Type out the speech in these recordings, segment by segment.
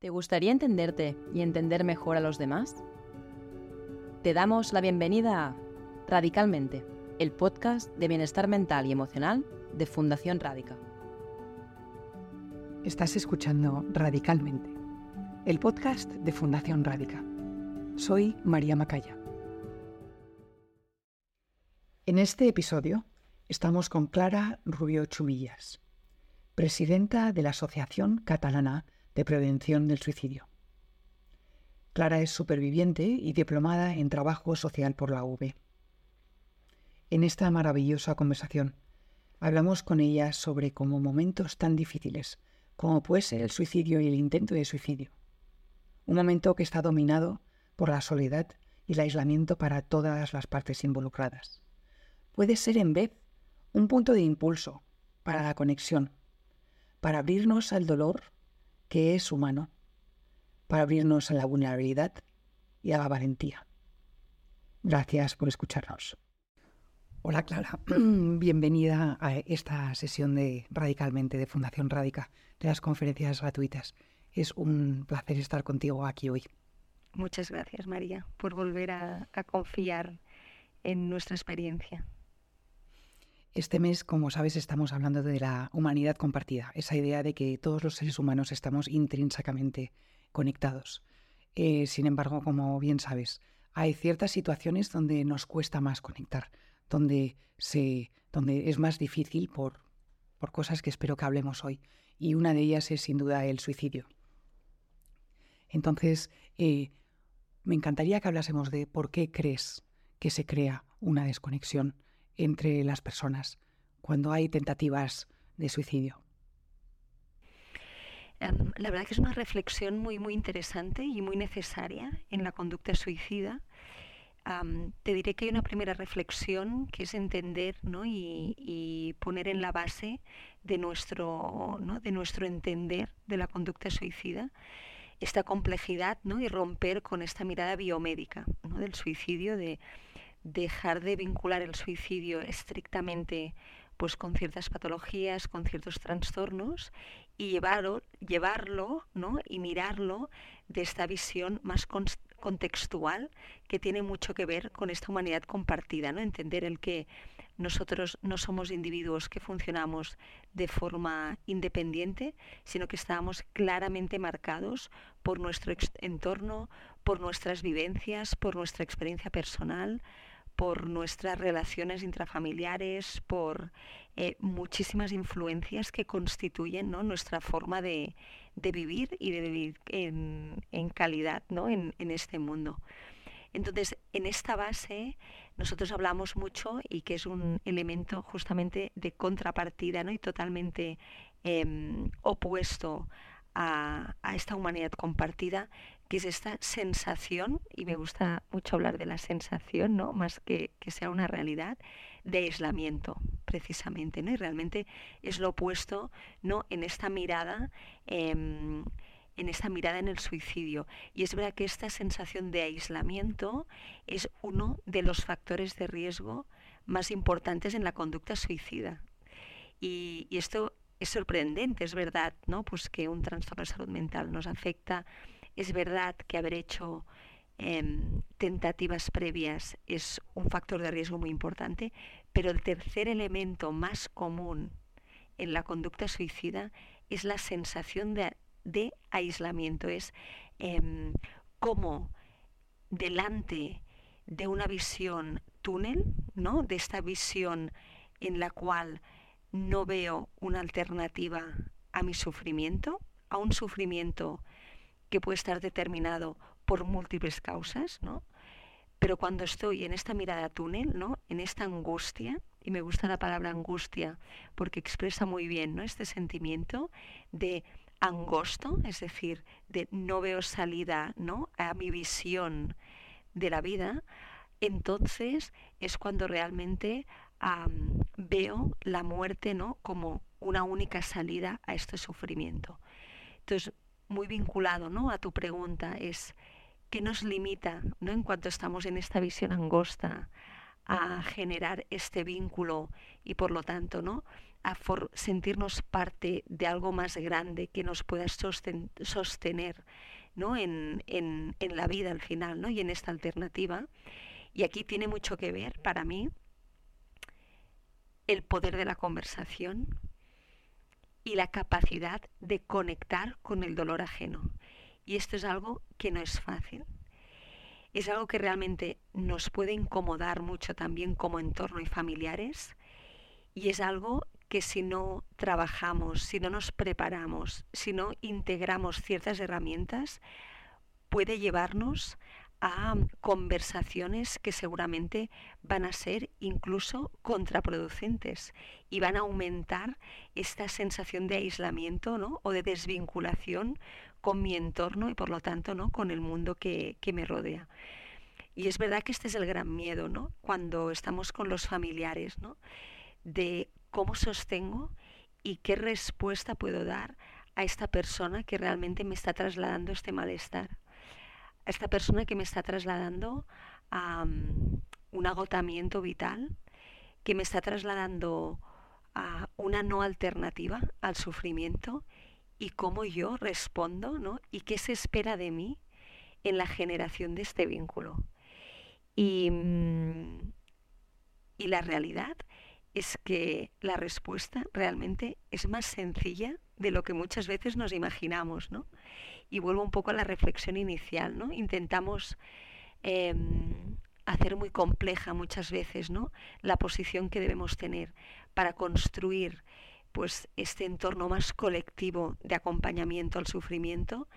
¿Te gustaría entenderte y entender mejor a los demás? Te damos la bienvenida a Radicalmente, el podcast de bienestar mental y emocional de Fundación Radica. Estás escuchando Radicalmente, el podcast de Fundación Radica. Soy María Macaya. En este episodio estamos con Clara Rubio Chumillas, presidenta de la Asociación Catalana de Prevención del Suicidio. Clara es superviviente y diplomada en Trabajo Social por la UV. En esta maravillosa conversación hablamos con ella sobre cómo momentos tan difíciles como puede ser el suicidio y el intento de suicidio. Un momento que está dominado por la soledad y el aislamiento para todas las partes involucradas. Puede ser en vez un punto de impulso para la conexión, para abrirnos al dolor que es humano, para abrirnos a la vulnerabilidad y a la valentía. Gracias por escucharnos. Hola Clara, bienvenida a esta sesión de Radicalmente de Fundación Radica, de las conferencias gratuitas. Es un placer estar contigo aquí hoy. Muchas gracias María por volver a, a confiar en nuestra experiencia. Este mes, como sabes, estamos hablando de la humanidad compartida, esa idea de que todos los seres humanos estamos intrínsecamente conectados. Eh, sin embargo, como bien sabes, hay ciertas situaciones donde nos cuesta más conectar, donde, se, donde es más difícil por, por cosas que espero que hablemos hoy. Y una de ellas es sin duda el suicidio. Entonces, eh, me encantaría que hablásemos de por qué crees que se crea una desconexión entre las personas cuando hay tentativas de suicidio? Em, la verdad que es una reflexión muy, muy interesante y muy necesaria en la conducta suicida. te diré que hay una primera reflexión que es entender y, poner en la base de nuestro, de nuestro entender de la conducta suicida esta complejidad ¿no? y romper con esta mirada biomédica del suicidio, de, dejar de vincular el suicidio estrictamente pues con ciertas patologías, con ciertos trastornos y llevarlo, llevarlo ¿no? y mirarlo de esta visión más contextual que tiene mucho que ver con esta humanidad compartida, ¿no? entender el que nosotros no somos individuos que funcionamos de forma independiente, sino que estamos claramente marcados por nuestro entorno, por nuestras vivencias, por nuestra experiencia personal, por nuestras relaciones intrafamiliares, por eh, muchísimas influencias que constituyen nuestra forma de, vivir y de vivir en, calidad en, este mundo. Entonces, en esta base nosotros hablamos mucho y que es un elemento justamente de contrapartida y totalmente em, opuesto a, esta humanidad compartida, que es esta sensación, y me gusta mucho hablar de la sensación, ¿no? más que, que sea una realidad, de aislamiento, precisamente. ¿no? Y realmente es lo opuesto ¿no? en esta mirada. Em, en esta mirada en el suicidio. Y es verdad que esta sensación de aislamiento es uno de los factores de riesgo más importantes en la conducta suicida. Y, y esto es sorprendente, es verdad, ¿no? Pues que un trastorno de salud mental nos afecta. Es verdad que haber hecho em, tentativas previas es un factor de riesgo muy importante, pero el tercer elemento más común en la conducta suicida es la sensación de, aislamiento, es em, cómo delante de una visión túnel, ¿no? de esta visión en la cual no veo una alternativa a mi sufrimiento, a un sufrimiento que puede estar determinado por múltiples causas, ¿no? Pero cuando estoy en esta mirada túnel, ¿no? En esta angustia, y me gusta la palabra angustia porque expresa muy bien, ¿no? Este sentimiento de angosto, es decir, de no veo salida, ¿no? A mi visión de la vida, entonces es cuando realmente veo la muerte ¿no? como una única salida a este sufrimiento. Entonces, muy vinculado ¿no? a tu pregunta es qué nos limita ¿no? en cuanto estamos en esta visión angosta a generar este vínculo y por lo tanto ¿no? a sentirnos parte de algo más grande que nos pueda sostener ¿no? En, en, en, la vida al final ¿no? y en esta alternativa. Y aquí tiene mucho que ver para mí el poder de la conversación y la capacidad de conectar con el dolor ajeno. Y esto es algo que no es fácil. Es algo que realmente nos puede incomodar mucho también como entorno y familiares. Y es algo que si no trabajamos, si no nos preparamos, si no integramos ciertas herramientas, puede llevarnos a conversaciones que seguramente van a ser incluso contraproducentes y van a aumentar esta sensación de aislamiento ¿no? o de desvinculación con mi entorno y por lo tanto ¿no? con el mundo que, que me rodea. Y es verdad que este es el gran miedo, ¿no? Cuando estamos con los familiares, ¿no? De cómo sostengo y qué respuesta puedo dar a esta persona que realmente me está trasladando este malestar. Esta persona que me está trasladando a un agotamiento vital, que me está trasladando a una no alternativa al sufrimiento y cómo yo respondo, ¿no? Y qué se espera de mí en la generación de este vínculo. Y, mm, y la realidad es que la respuesta realmente es más sencilla de lo que muchas veces nos imaginamos, ¿no? Y vuelvo un poco a la reflexión inicial, ¿no? Intentamos em, hacer muy compleja muchas veces, ¿no? La posición que debemos tener para construir pues este entorno más colectivo de acompañamiento al sufrimiento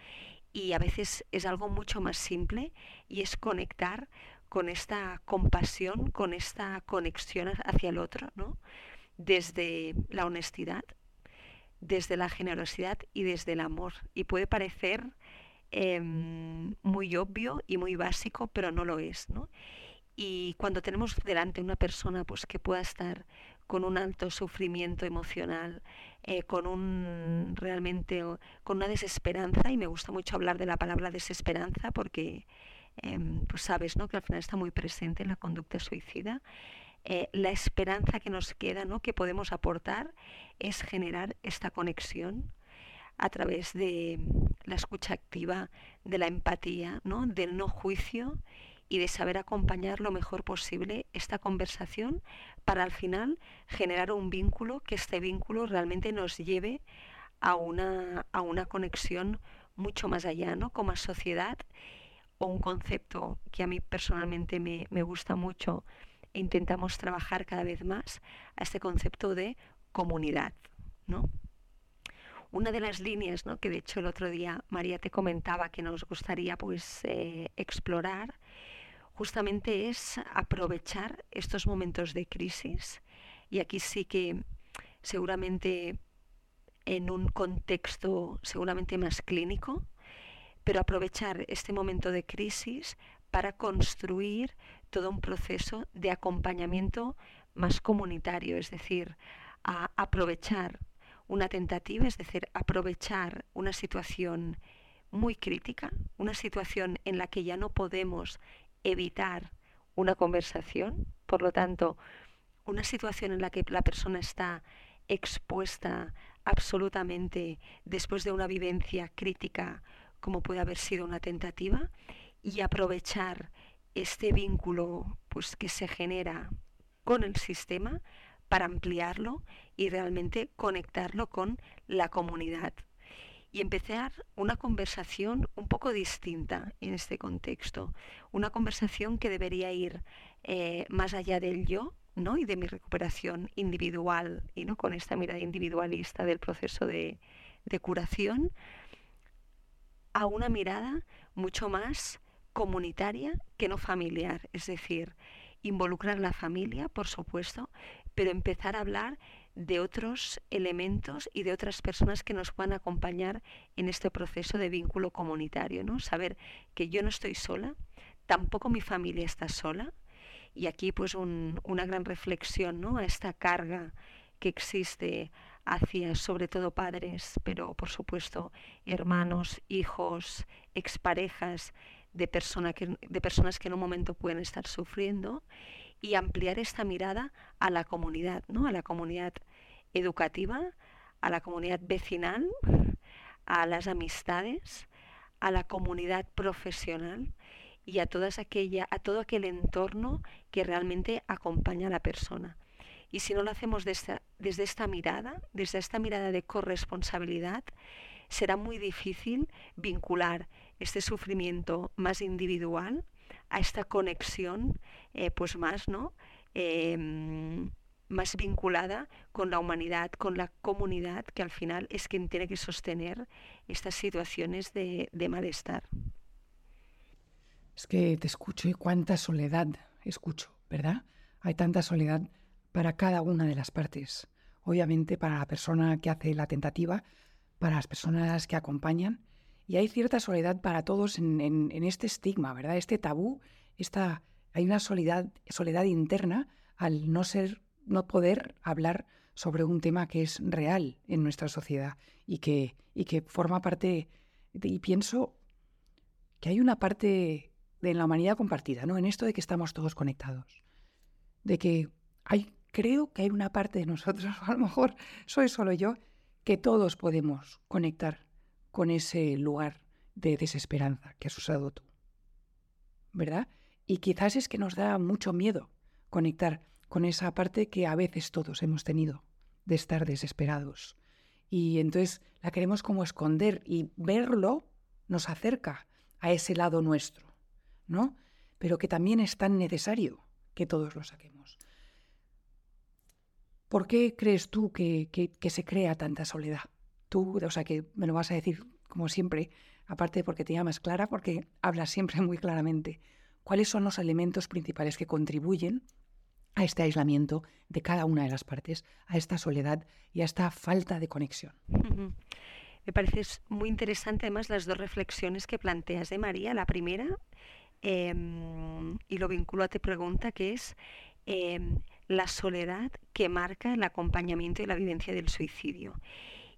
y a veces es algo mucho más simple y es conectar con esta compasión, con esta conexión hacia el otro, ¿no? desde la honestidad, desde la generosidad y desde el amor. Y puede parecer em, muy obvio y muy básico, pero no lo es. ¿no? Y cuando tenemos delante una persona pues, que pueda estar con un alto sufrimiento emocional, eh, con un realmente con una desesperanza, y me gusta mucho hablar de la palabra desesperanza porque Em, pues sabes ¿no? que al final está muy presente en la conducta suicida. Eh, la esperanza que nos queda, ¿no? que podemos aportar, es generar esta conexión a través de la escucha activa, de la empatía, ¿no? del no juicio y de saber acompañar lo mejor posible esta conversación para al final generar un vínculo, que este vínculo realmente nos lleve a una, a una conexión mucho más allá, ¿no? como sociedad un concepto que a mí personalmente me, gusta mucho intentamos trabajar cada vez más a este concepto de comunidad. ¿no? Una de las líneas ¿no? que de hecho el otro día María te comentaba que nos gustaría pues, eh, explorar justamente es aprovechar estos momentos de crisis y aquí sí que seguramente en un contexto seguramente más clínico, pero aprovechar este momento de crisis para construir todo un proceso de acompañamiento más comunitario, es decir, aprovechar una tentativa, es decir, aprovechar una situación muy crítica, una situación en la que ya no podemos evitar una conversación, por lo tanto, una situación en la que la persona está expuesta absolutamente después de una vivencia crítica como puede haber sido una tentativa, y aprovechar este vínculo pues, que se genera con el sistema para ampliarlo y realmente conectarlo con la comunidad. Y empezar una conversación un poco distinta en este contexto. Una conversación que debería ir eh, más allá del yo, ¿no? y de mi recuperación individual, y no con esta mirada individualista del proceso de, de curación, a una mirada mucho más comunitaria que no familiar, es decir, involucrar la familia, por supuesto, pero empezar a hablar de otros elementos y de otras personas que nos puedan acompañar en este proceso de vínculo comunitario, ¿no? Saber que yo no estoy sola, tampoco mi familia está sola, y aquí pues una gran reflexión, ¿no? A esta carga que existe hacia sobre todo padres, pero por supuesto hermanos, hijos, exparejas de, que, de personas que en un momento pueden estar sufriendo y ampliar esta mirada a la comunidad, ¿no? a la comunidad educativa, a la comunidad vecinal, a las amistades, a la comunidad profesional y a, todas aquella, a todo aquel entorno que realmente acompaña a la persona. Y si no lo hacemos desde, desde esta mirada, desde esta mirada de corresponsabilidad, será muy difícil vincular este sufrimiento más individual a esta conexión eh, pues más no em, más vinculada con la humanidad, con la comunidad, que al final es quien tiene que sostener estas situaciones de, de malestar. Es que te escucho y cuánta soledad escucho, ¿verdad? Hay tanta soledad para cada una de las partes. Obviamente para la persona que hace la tentativa, para las personas que acompañan, y hay cierta soledad para todos en, este estigma, ¿verdad? Este tabú, esta, hay una soledad, soledad interna al no ser, no poder hablar sobre un tema que es real en nuestra sociedad y que, y que forma parte, y pienso que hay una parte de la humanidad compartida, ¿no? En esto de que estamos todos conectados. De que hay, creo que hay una parte de nosotros, a lo mejor soy solo yo, que todos podemos conectar con ese lugar de desesperanza que has usado tú. ¿Verdad? Y quizás es que nos da mucho miedo conectar con esa parte que a veces todos hemos tenido de estar desesperados. Y entonces la queremos como esconder y verlo nos acerca a ese lado nuestro. ¿no? Pero que también es tan necesario que todos lo saquemos. ¿Por qué crees tú que, se crea tanta soledad? Tú, o sea, que me lo vas a decir como siempre, aparte porque te llamas Clara, porque hablas siempre muy claramente. ¿Cuáles son los elementos principales que contribuyen a este aislamiento de cada una de las partes, a esta soledad y a esta falta de conexión? Me parece muy interesante además las dos reflexiones que planteas de María. La primera Em, y lo vinculo a tu pregunta, que es em, la soledad que marca el acompañamiento y la vivencia del suicidio.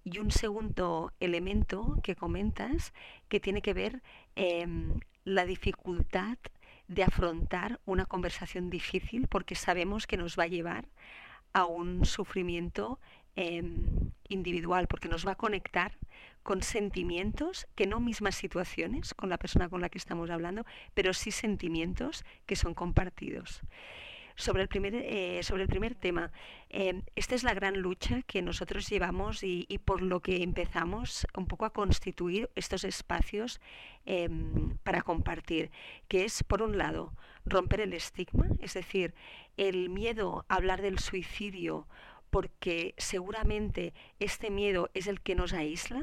Y un segundo elemento que comentas que tiene que ver eh, la dificultad de afrontar una conversación difícil porque sabemos que nos va a llevar a un sufrimiento Em, individual, porque nos va a conectar con sentimientos, que no mismas situaciones con la persona con la que estamos hablando, pero sí sentimientos que son compartidos. Sobre el primer, eh, sobre el primer tema, em, esta es la gran lucha que nosotros llevamos y, por lo que empezamos un poco a constituir estos espacios em, para compartir, que es, por un lado, romper el estigma, es decir, el miedo a hablar del suicidio porque seguramente este miedo es el que nos aísla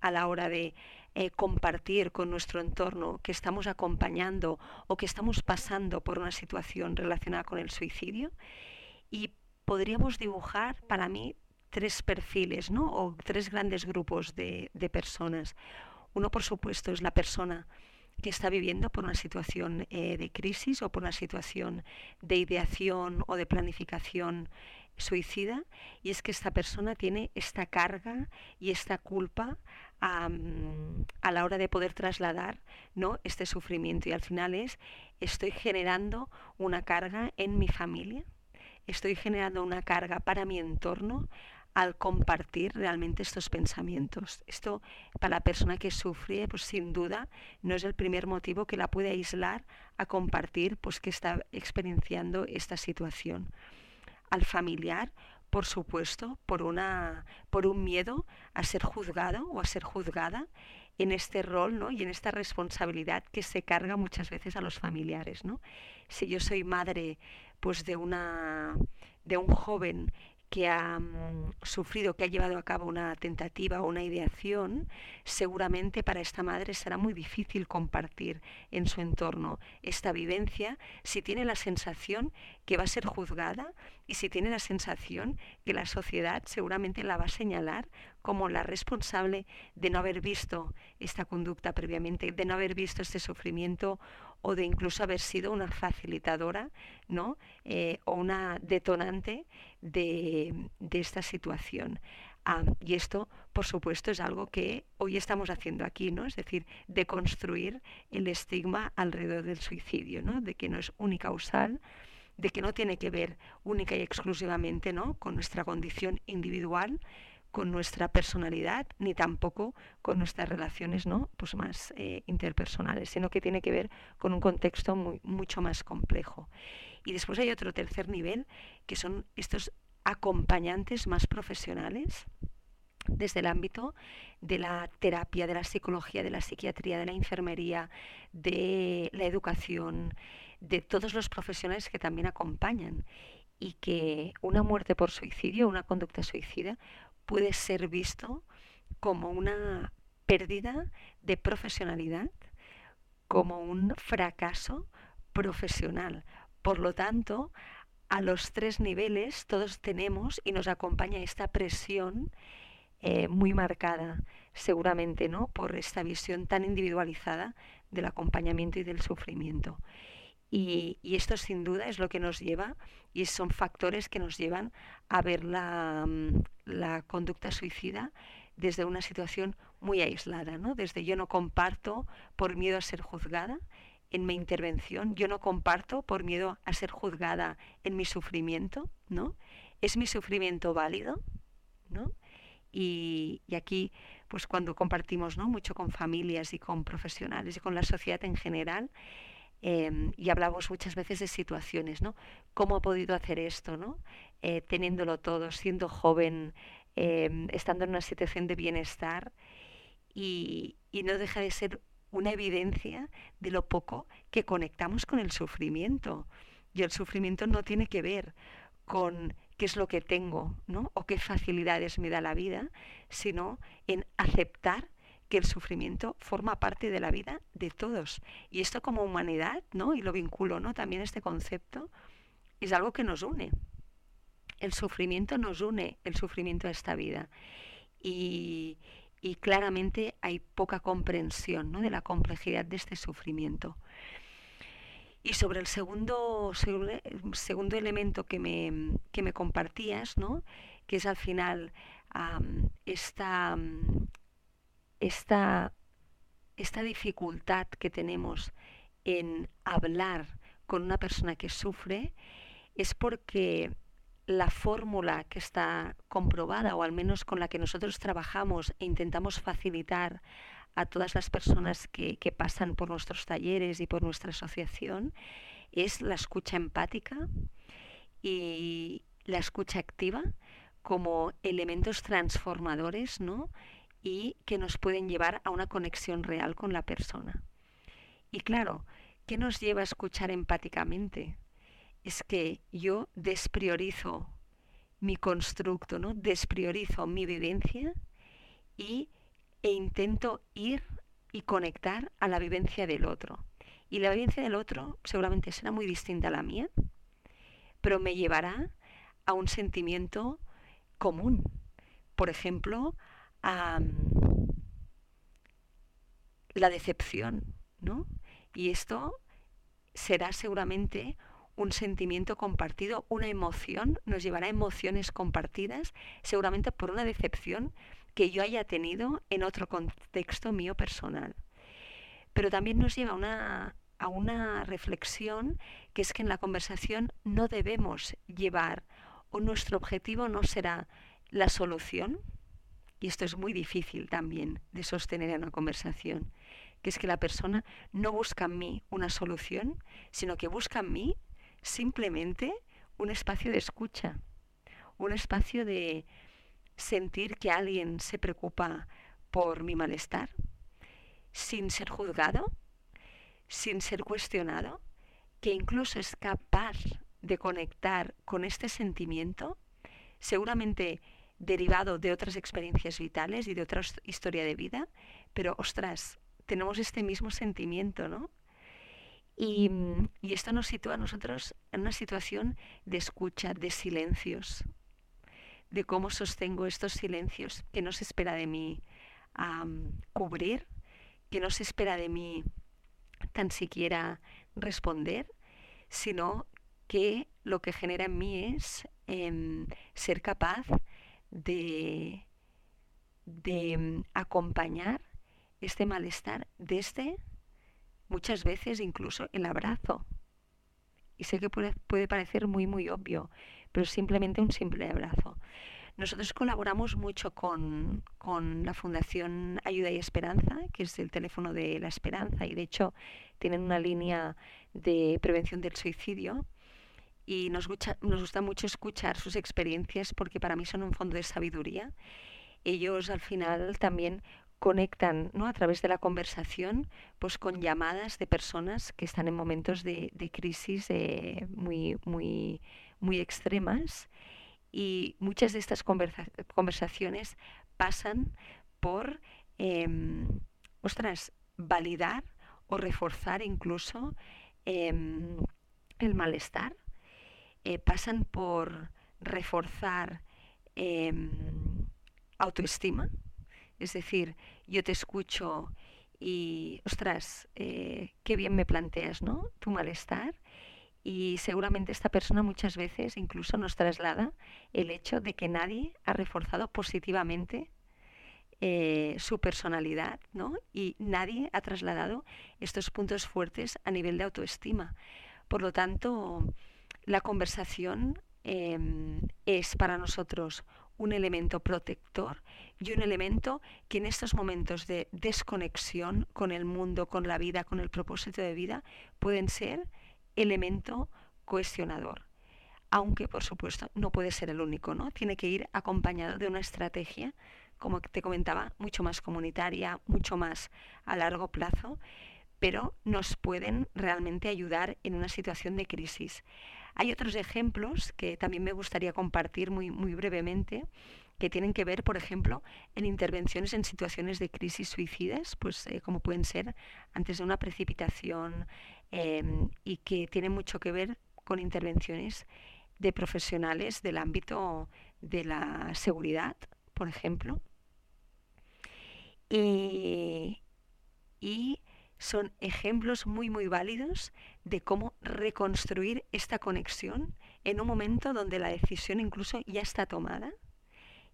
a la hora de eh, compartir con nuestro entorno que estamos acompañando o que estamos pasando por una situación relacionada con el suicidio. Y podríamos dibujar para mí tres perfiles, ¿no? O tres grandes grupos de, personas. Uno, por supuesto, es la persona que está viviendo por una situación eh, de crisis o por una situación de ideación o de planificación suicida y es que esta persona tiene esta carga y esta culpa a, la hora de poder trasladar ¿no? este sufrimiento y al final es estoy generando una carga en mi familia, estoy generando una carga para mi entorno al compartir realmente estos pensamientos. Esto para la persona que sufre, pues sin duda no es el primer motivo que la puede aislar a compartir pues que está experienciando esta situación al familiar, por supuesto, por, una, por un miedo a ser juzgado o a ser juzgada en este rol ¿no? y en esta responsabilidad que se carga muchas veces a los familiares. ¿no? Si yo soy madre pues de, una, de un joven que ha sufrido, que ha llevado a cabo una tentativa o una ideación, seguramente para esta madre será muy difícil compartir en su entorno esta vivencia. Si tiene la sensación que va a ser juzgada y si tiene la sensación que la sociedad seguramente la va a señalar como la responsable de no haber visto esta conducta previamente, de no haber visto este sufrimiento o de incluso haber sido una facilitadora ¿no? Eh, o una detonante de, esta situación. y esto, por supuesto, es algo que hoy estamos haciendo aquí, ¿no? Es decir, de construir el estigma alrededor del suicidio, ¿no? De que no es unicausal, de que no tiene que ver única y exclusivamente ¿no? con nuestra condición individual, con nuestra personalidad, ni tampoco con nuestras relaciones ¿no? pues más eh, interpersonales, sino que tiene que ver con un contexto muy, mucho más complejo. Y después hay otro tercer nivel, que son estos acompañantes más profesionales, desde el ámbito de la terapia, de la psicología, de la psiquiatría, de la enfermería, de la educación, de todos los profesionales que también acompañan y que una muerte por suicidio, una conducta suicida, puede ser visto como una pérdida de profesionalidad, como un fracaso profesional. Por lo tanto, a los tres niveles todos tenemos y nos acompaña esta presión eh, muy marcada, seguramente, ¿no? Por esta visión tan individualizada del acompañamiento y del sufrimiento. Y, esto sin duda es lo que nos lleva y son factores que nos llevan a ver la, mm, la conducta suicida desde una situación muy aislada, ¿no? Desde yo no comparto por miedo a ser juzgada en mi intervención, yo no comparto por miedo a ser juzgada en mi sufrimiento, ¿no? ¿Es mi sufrimiento válido? ¿no? Y, aquí, pues cuando compartimos ¿no? mucho con familias y con profesionales y con la sociedad en general, Em, y hablamos muchas veces de situaciones, ¿no? ¿Cómo ha podido hacer esto, ¿no? Eh, teniéndolo todo, siendo joven, em, estando en una situación de bienestar y, y no deja de ser una evidencia de lo poco que conectamos con el sufrimiento. Y el sufrimiento no tiene que ver con qué es lo que tengo, ¿no? O qué facilidades me da la vida, sino en aceptar que el sufrimiento forma parte de la vida de todos. Y esto como humanidad, ¿no? Y lo vinculo, ¿no? También este concepto es algo que nos une. El sufrimiento nos une, el sufrimiento a esta vida. Y, claramente hay poca comprensión ¿no? de la complejidad de este sufrimiento. Y sobre el segundo, segundo elemento que me, que me compartías, ¿no? que es al final esta, esta, esta dificultad que tenemos en hablar con una persona que sufre es porque la fórmula que está comprobada, o al menos con la que nosotros trabajamos e intentamos facilitar a todas las personas que, que, pasan por nuestros talleres y por nuestra asociación, es la escucha empática y la escucha activa como elementos transformadores ¿no? Y que nos pueden llevar a una conexión real con la persona. Y claro, ¿qué nos lleva a escuchar empáticamente? Es que yo despriorizo mi constructo, ¿no? Despriorizo mi vivencia y, e intento ir y conectar a la vivencia del otro. Y la vivencia del otro seguramente será muy distinta a la mía, pero me llevará a un sentimiento común. Por ejemplo, la decepción, ¿no? Y esto será seguramente un sentimiento compartido, una emoción, nos llevará a emociones compartidas, seguramente por una decepción que yo haya tenido en otro contexto mío personal. Pero también nos lleva a una, a una reflexión que es que en la conversación no debemos llevar, o nuestro objetivo no será la solución, y esto es muy difícil también de sostener en una conversación, que es que la persona no busca en mí una solución, sino que busca en mí simplemente un espacio de escucha, un espacio de sentir que alguien se preocupa por mi malestar, sin ser juzgado, sin ser cuestionado, que incluso es capaz de conectar con este sentimiento, seguramente derivado de otras experiencias vitales y de otra historia de vida, pero ostras, tenemos este mismo sentimiento, ¿no? Y, y, esto nos sitúa a nosotros en una situación de escucha, de silencios, de cómo sostengo estos silencios, que no se espera de mí cubrir, que no se espera de mí tan siquiera responder, sino que lo que genera en mí es em, ser capaz de, de mm, acompañar este malestar desde muchas veces incluso el abrazo. Y sé que puede, puede parecer muy, muy obvio, pero simplemente un simple abrazo. Nosotros colaboramos mucho con, con, la Fundación Ayuda y Esperanza, que es el teléfono de la esperanza, y de hecho tienen una línea de prevención del suicidio. Y nos gusta, nos gusta mucho escuchar sus experiencias porque para mí son un fondo de sabiduría. Ellos al final también conectan ¿no? a través de la conversación pues con llamadas de personas que están en momentos de, de crisis eh, muy, muy, muy extremas y muchas de estas conversaciones pasan por, ostras, validar o reforzar incluso em, el malestar, eh, pasan por reforzar em, autoestima, es decir, yo te escucho y, ostras, eh, qué bien me planteas, ¿no? Tu malestar y seguramente esta persona muchas veces incluso nos traslada el hecho de que nadie ha reforzado positivamente eh, su personalidad, ¿no? Y nadie ha trasladado estos puntos fuertes a nivel de autoestima. Por lo tanto, la conversación em, es para nosotros un elemento protector y un elemento que en estos momentos de desconexión con el mundo, con la vida, con el propósito de vida, pueden ser elemento cuestionador. Aunque, por supuesto, no puede ser el único, ¿no? Tiene que ir acompañado de una estrategia, como te comentaba, mucho más comunitaria, mucho más a largo plazo, pero nos pueden realmente ayudar en una situación de crisis. Hay otros ejemplos que también me gustaría compartir muy, brevemente, que tienen que ver, por ejemplo, en intervenciones en situaciones de crisis suicidas, pues eh, como pueden ser antes de una precipitación, Em, y que tiene mucho que ver con intervenciones de profesionales del ámbito de la seguridad, por ejemplo. Y, y son ejemplos muy, muy válidos de cómo reconstruir esta conexión en un momento donde la decisión incluso ya está tomada,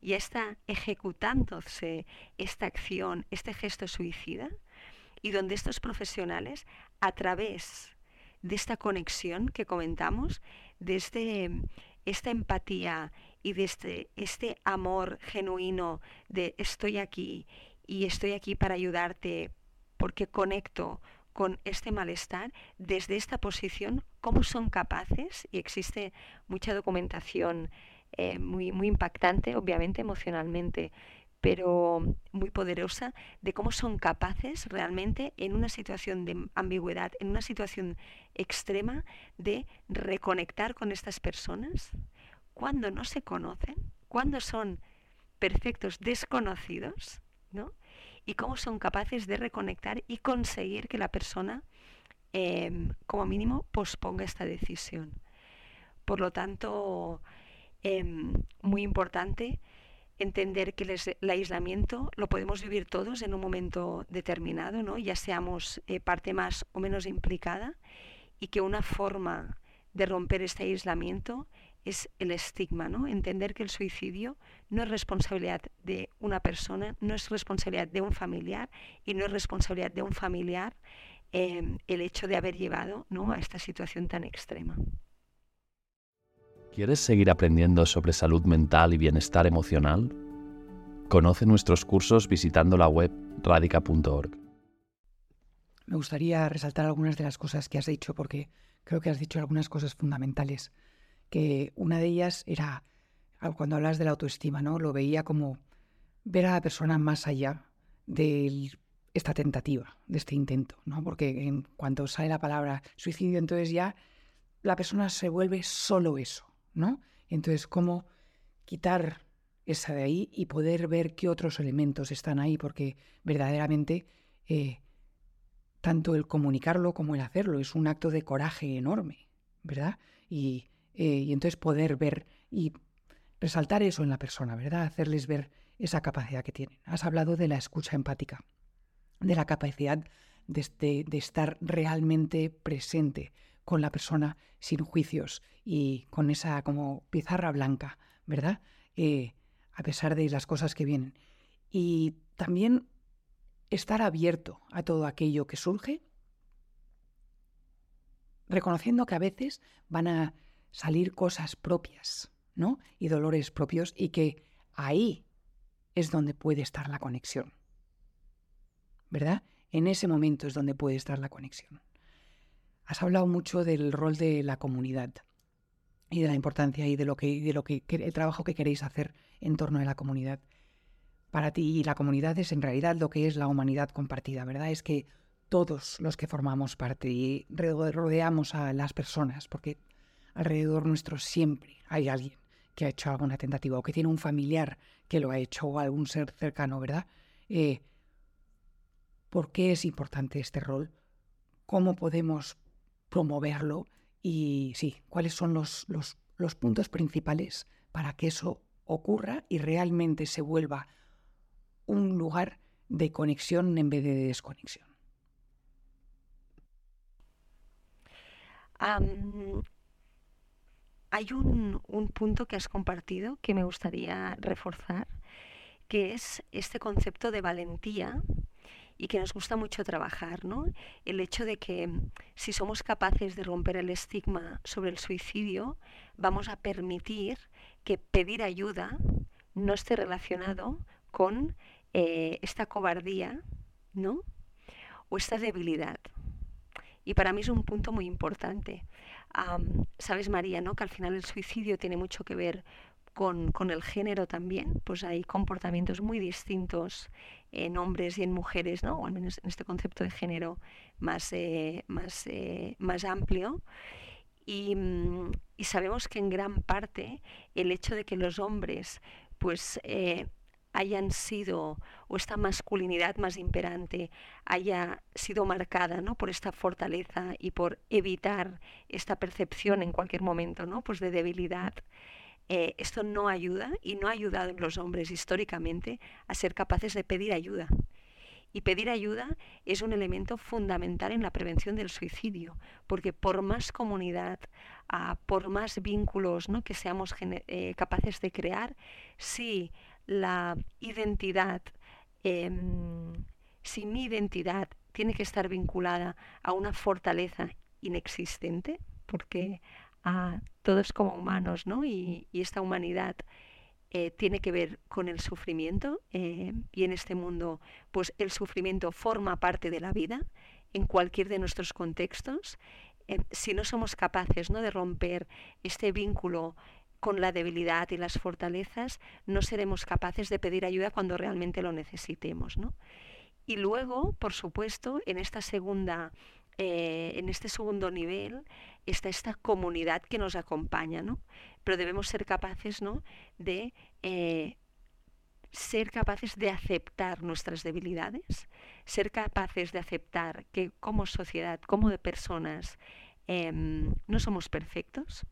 ya está ejecutándose esta acción, este gesto suicida, y donde estos profesionales, a través de esta conexión que comentamos, de este, esta empatía y de este, este amor genuino de estoy aquí y estoy aquí para ayudarte porque conecto con este malestar, desde esta posición, cómo son capaces, y existe mucha documentación eh, muy, muy impactante, obviamente emocionalmente, pero muy poderosa de cómo son capaces realmente en una situación de ambigüedad, en una situación extrema, de reconectar con estas personas cuando no se conocen, cuando son perfectos desconocidos, ¿no? Y cómo son capaces de reconectar y conseguir que la persona, em, como mínimo, posponga esta decisión. Por lo tanto, em, muy importante entender que el, aislamiento lo podemos vivir todos en un momento determinado, ¿no? ya seamos eh, parte más o menos implicada, y que una forma de romper este aislamiento es el estigma, ¿no? entender que el suicidio no es responsabilidad de una persona, no es responsabilidad de un familiar y no es responsabilidad de un familiar em, el hecho de haber llevado ¿no? a esta situación tan extrema. ¿Quieres seguir aprendiendo sobre salud mental y bienestar emocional? Conoce nuestros cursos visitando la web radica.org. Me gustaría resaltar algunas de las cosas que has dicho porque creo que has dicho algunas cosas fundamentales. Que una de ellas era cuando hablas de la autoestima, ¿no? Lo veía como ver a la persona más allá de esta tentativa, de este intento, ¿no? Porque en cuanto sale la palabra suicidio, entonces ya la persona se vuelve solo eso. ¿no? Entonces, ¿cómo quitar esa de ahí y poder ver qué otros elementos están ahí? Porque verdaderamente eh, tanto el comunicarlo como el hacerlo es un acto de coraje enorme, ¿verdad? Y, eh, y entonces poder ver y resaltar eso en la persona, ¿verdad? Hacerles ver esa capacidad que tienen. Has hablado de la escucha empática, de la capacidad de, de estar realmente presente, con la persona sin juicios y con esa como pizarra blanca, ¿verdad? Eh, a pesar de las cosas que vienen. Y también estar abierto a todo aquello que surge reconociendo que a veces van a salir cosas propias, ¿no? Y dolores propios y que ahí es donde puede estar la conexión. ¿Verdad? En ese momento es donde puede estar la conexión. Has hablado mucho del rol de la comunidad y de la importancia y de lo que, de lo que el trabajo que queréis hacer en torno a la comunidad. Para ti y la comunidad es en realidad lo que es la humanidad compartida, ¿verdad? Es que todos los que formamos parte y rodeamos a las personas, porque alrededor nuestro siempre hay alguien que ha hecho alguna tentativa o que tiene un familiar que lo ha hecho o algún ser cercano, ¿verdad? Eh, ¿Por qué es importante este rol? ¿Cómo podemos promoverlo? Y sí, ¿cuáles son los, los, los puntos principales para que eso ocurra y realmente se vuelva un lugar de conexión en vez de desconexión? Hay un, un, punto que has compartido que me gustaría reforzar, que es este concepto de valentía y que nos gusta mucho trabajar, ¿no? El hecho de que si somos capaces de romper el estigma sobre el suicidio, vamos a permitir que pedir ayuda no esté relacionado con eh, esta cobardía, ¿no? O esta debilidad. Y para mí es un punto muy importante. Sabes, María, ¿no? Que al final el suicidio tiene mucho que ver con, con, el género también, pues hay comportamientos muy distintos en hombres y en mujeres, ¿no? o al menos en este concepto de género más, eh, más, eh, más amplio. Y, mm, y, sabemos que en gran parte el hecho de que los hombres pues eh, hayan sido, o esta masculinidad más imperante haya sido marcada ¿no? por esta fortaleza y por evitar esta percepción en cualquier momento ¿no? pues de debilidad, eh, esto no ayuda y no ha ayudado en los hombres históricamente a ser capaces de pedir ayuda. Y pedir ayuda es un elemento fundamental en la prevención del suicidio, porque por más comunidad, ah, por más vínculos ¿no? que seamos eh, capaces de crear, si la identidad, em, si mi identidad tiene que estar vinculada a una fortaleza inexistente, porque a todos como humanos, ¿no? Y, esta humanidad eh, tiene que ver con el sufrimiento eh, y en este mundo, pues el sufrimiento forma parte de la vida en cualquier de nuestros contextos. Eh, si no somos capaces ¿no? de romper este vínculo con la debilidad y las fortalezas, no seremos capaces de pedir ayuda cuando realmente lo necesitemos. ¿no? Y luego, por supuesto, en esta segunda eh, en este segundo nivel está esta comunidad que nos acompaña, ¿no? Pero debemos ser capaces, ¿no? De eh, ser capaces de aceptar nuestras debilidades, ser capaces de aceptar que como sociedad, como de personas, em, no somos perfectos.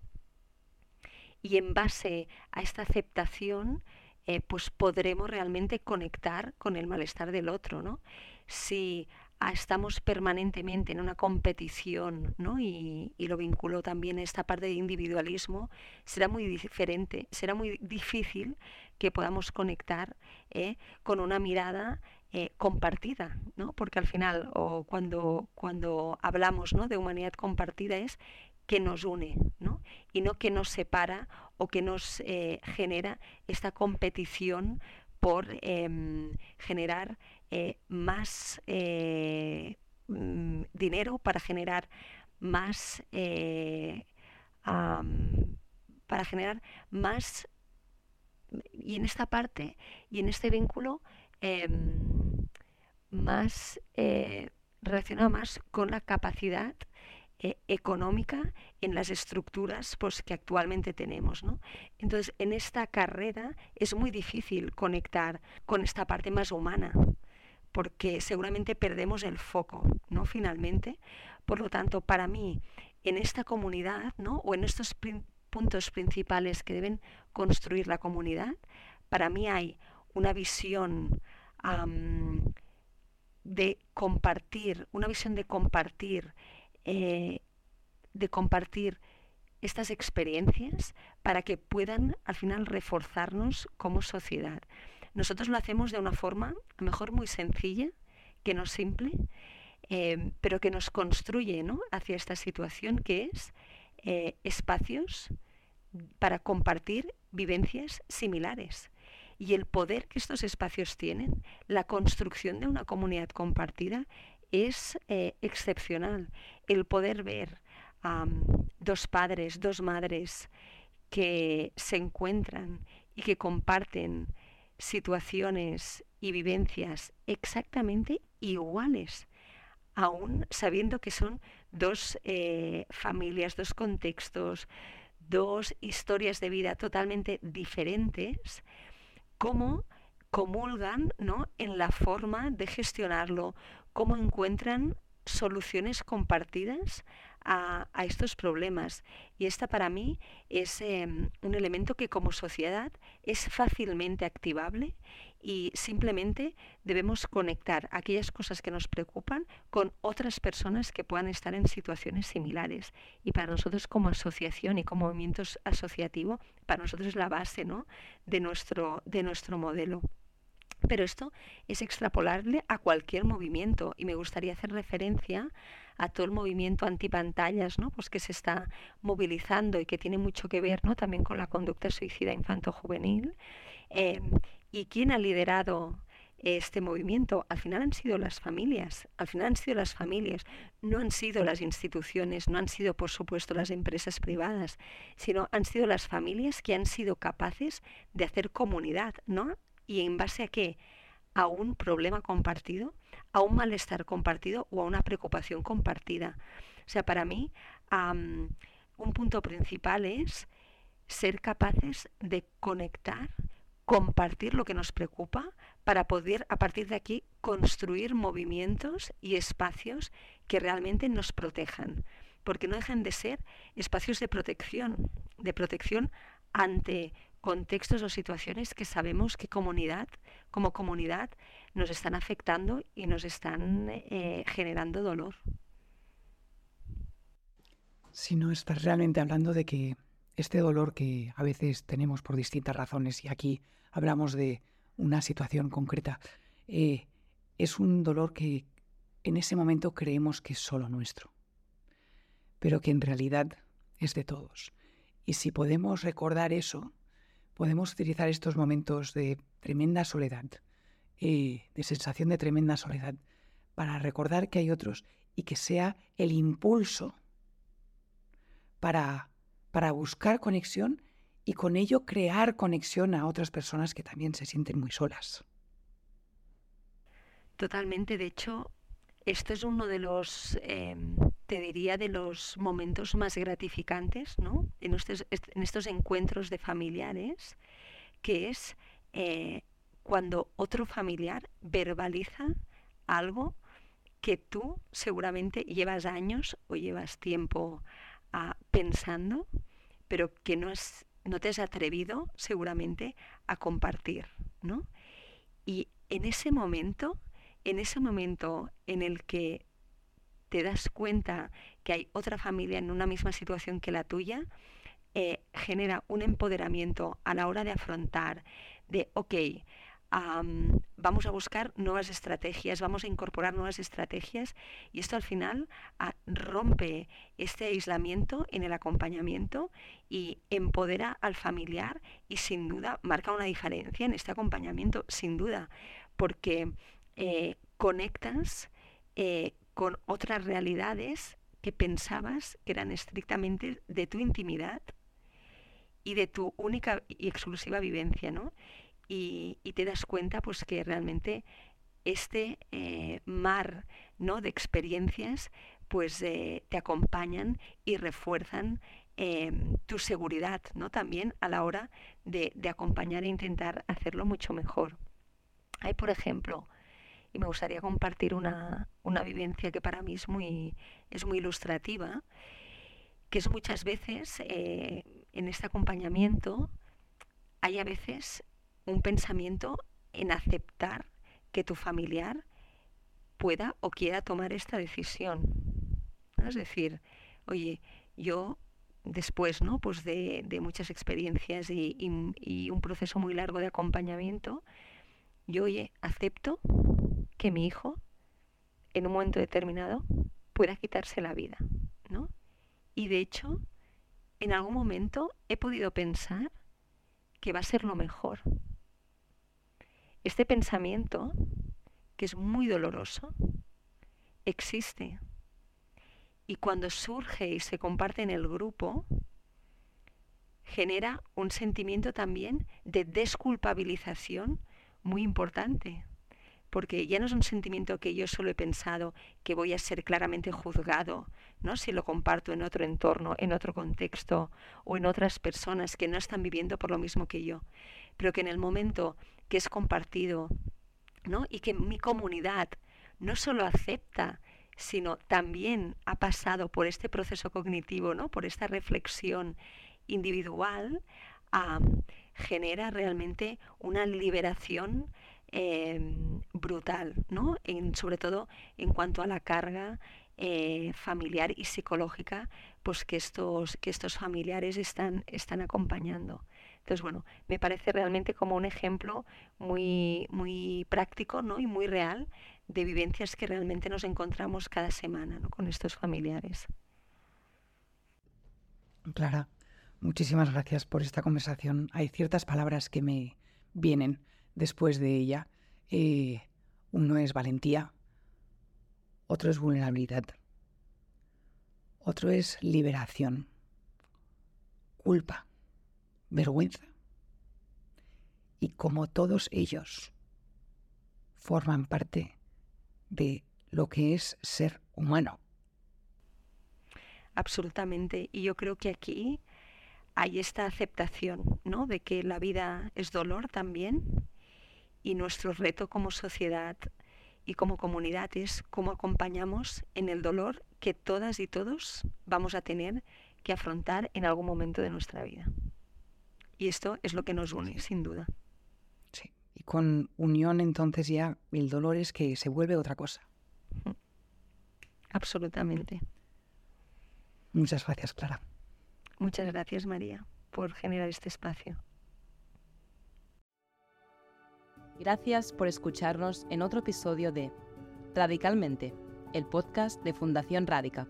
Y en base a esta aceptación, eh, pues podremos realmente conectar con el malestar del otro, ¿no? Si estamos permanentemente en una competición, ¿no? Y, lo vinculo también a esta parte de individualismo, será muy diferente, será muy difícil que podamos conectar ¿eh? con una mirada eh, compartida, ¿no? Porque al final, o cuando, cuando hablamos ¿no? de humanidad compartida es que nos une, ¿no? Y no que nos separa o que nos eh, genera esta competición por em, generar eh, más eh, mm, dinero, para generar más para generar más y en esta parte y en este vínculo em, más relacionado más con la capacidad económica en las estructuras pues, que actualmente tenemos. ¿no? Entonces, en esta carrera es muy difícil conectar con esta parte más humana porque seguramente perdemos el foco, ¿no? Finalmente. Por lo tanto, para mí, en esta comunidad, ¿no? O en estos puntos principales que deben construir la comunidad, para mí hay una visión de compartir, una visión de compartir, eh, de compartir estas experiencias para que puedan al final reforzarnos como sociedad. Nosotros lo hacemos de una forma, a lo mejor muy sencilla, que no simple, em, pero que nos construye ¿no? hacia esta situación que es eh, espacios para compartir vivencias similares. Y el poder que estos espacios tienen, la construcción de una comunidad compartida, es eh, excepcional. El poder ver a dos padres, dos madres que se encuentran y que comparten situaciones y vivencias exactamente iguales, aún sabiendo que son dos eh, familias, dos contextos, dos historias de vida totalmente diferentes, cómo comulgan ¿no? en la forma de gestionarlo, cómo encuentran soluciones compartidas a, estos problemas. Y esta para mí es em, un elemento que como sociedad es fácilmente activable y simplemente debemos conectar aquellas cosas que nos preocupan con otras personas que puedan estar en situaciones similares. Y para nosotros como asociación y como movimiento asociativo, para nosotros es la base ¿no? de, nuestro, de nuestro modelo. Pero esto es extrapolable a cualquier movimiento y me gustaría hacer referencia a todo el movimiento antipantallas, ¿no? Pues que se está movilizando y que tiene mucho que ver, ¿no? También con la conducta suicida infanto-juvenil. Eh, ¿Y quién ha liderado este movimiento? Al final han sido las familias, al final han sido las familias, no han sido las instituciones, no han sido, por supuesto, las empresas privadas, sino han sido las familias que han sido capaces de hacer comunidad, ¿no? ¿Y en base a qué? A un problema compartido, a un malestar compartido o a una preocupación compartida. O sea, para mí, un punto principal es ser capaces de conectar, compartir lo que nos preocupa para poder a partir de aquí construir movimientos y espacios que realmente nos protejan, porque no dejan de ser espacios de protección, de protección ante contextos o situaciones que sabemos que comunidad, como comunidad, nos están afectando y nos están eh, generando dolor. Si no estás realmente hablando de que este dolor que a veces tenemos por distintas razones, y aquí hablamos de una situación concreta, eh, es un dolor que en ese momento creemos que es solo nuestro, pero que en realidad es de todos. Y si podemos recordar eso, podemos utilizar estos momentos de tremenda soledad, y de sensación de tremenda soledad, para recordar que hay otros y que sea el impulso para, para buscar conexión y con ello crear conexión a otras personas que también se sienten muy solas. Totalmente, de hecho, esto es uno de los, em, te diría, de los momentos más gratificantes, ¿no? En estos, en estos encuentros de familiares, que es eh, cuando otro familiar verbaliza algo que tú seguramente llevas años o llevas tiempo ah, pensando, pero que no, no te has atrevido seguramente a compartir, ¿no? Y en ese momento en ese momento en el que te das cuenta que hay otra familia en una misma situación que la tuya, eh, genera un empoderamiento a la hora de afrontar, de, ok, vamos a buscar nuevas estrategias, vamos a incorporar nuevas estrategias y esto al final ah, rompe este aislamiento en el acompañamiento y empodera al familiar y sin duda marca una diferencia en este acompañamiento, sin duda, porque eh, conectas eh, con otras realidades que pensabas que eran estrictamente de tu intimidad y de tu única y exclusiva vivencia, ¿no? Y, te das cuenta pues que realmente este eh, mar ¿no? de experiencias pues te acompañan y refuerzan tu seguridad ¿no? también a la hora de, de acompañar e intentar hacerlo mucho mejor. Hay, por ejemplo, y me gustaría compartir una, vivencia que para mí es muy, es muy ilustrativa, que es muchas veces eh, en este acompañamiento hay a veces un pensamiento en aceptar que tu familiar pueda o quiera tomar esta decisión. Es decir, oye, yo después ¿no? pues de, muchas experiencias y, y, un proceso muy largo de acompañamiento, yo oye, acepto que mi hijo en un momento determinado pueda quitarse la vida, ¿no? Y de hecho, en algún momento he podido pensar que va a ser lo mejor. Este pensamiento, que es muy doloroso, existe. Y cuando surge y se comparte en el grupo, genera un sentimiento también de desculpabilización muy importante. Porque ya no es un sentimiento que yo solo he pensado que voy a ser claramente juzgado, ¿no? Si lo comparto en otro entorno, en otro contexto o en otras personas que no están viviendo por lo mismo que yo, pero que en el momento que es compartido, ¿no? Y que mi comunidad no solo acepta, sino también ha pasado por este proceso cognitivo, ¿no? Por esta reflexión individual, genera realmente una liberación em, brutal, ¿no? Sobre todo en cuanto a la carga eh, familiar y psicológica pues que estos, que estos familiares están, están acompañando. Entonces, bueno, me parece realmente como un ejemplo muy, muy práctico ¿no? y muy real de vivencias que realmente nos encontramos cada semana ¿no? con estos familiares. Clara, muchísimas gracias por esta conversación. Hay ciertas palabras que me vienen después de ella. Eh, uno es valentía, otro es vulnerabilidad, otro es liberación, culpa, vergüenza. Y como todos ellos forman parte de lo que es ser humano. Absolutamente. Y yo creo que aquí hay esta aceptación, ¿no? De que la vida es dolor también y nuestro reto como sociedad y como comunidad es cómo acompañamos en el dolor que todas y todos vamos a tener que afrontar en algún momento de nuestra vida. Y esto es lo que nos une, sin duda. Sí, y con unión entonces ya el dolor es que se vuelve otra cosa. Absolutamente. Muchas gracias, Clara. Muchas gracias, María, por generar este espacio. Gracias por escucharnos en otro episodio de Radicalmente, el podcast de Fundación Rádica.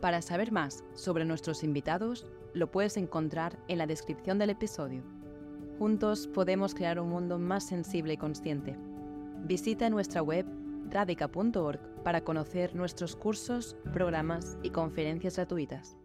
Para saber más sobre nuestros invitados, lo puedes encontrar en la descripción del episodio. Juntos podemos crear un mundo más sensible y consciente. Visita nuestra web radica.org para conocer nuestros cursos, programas y conferencias gratuitas.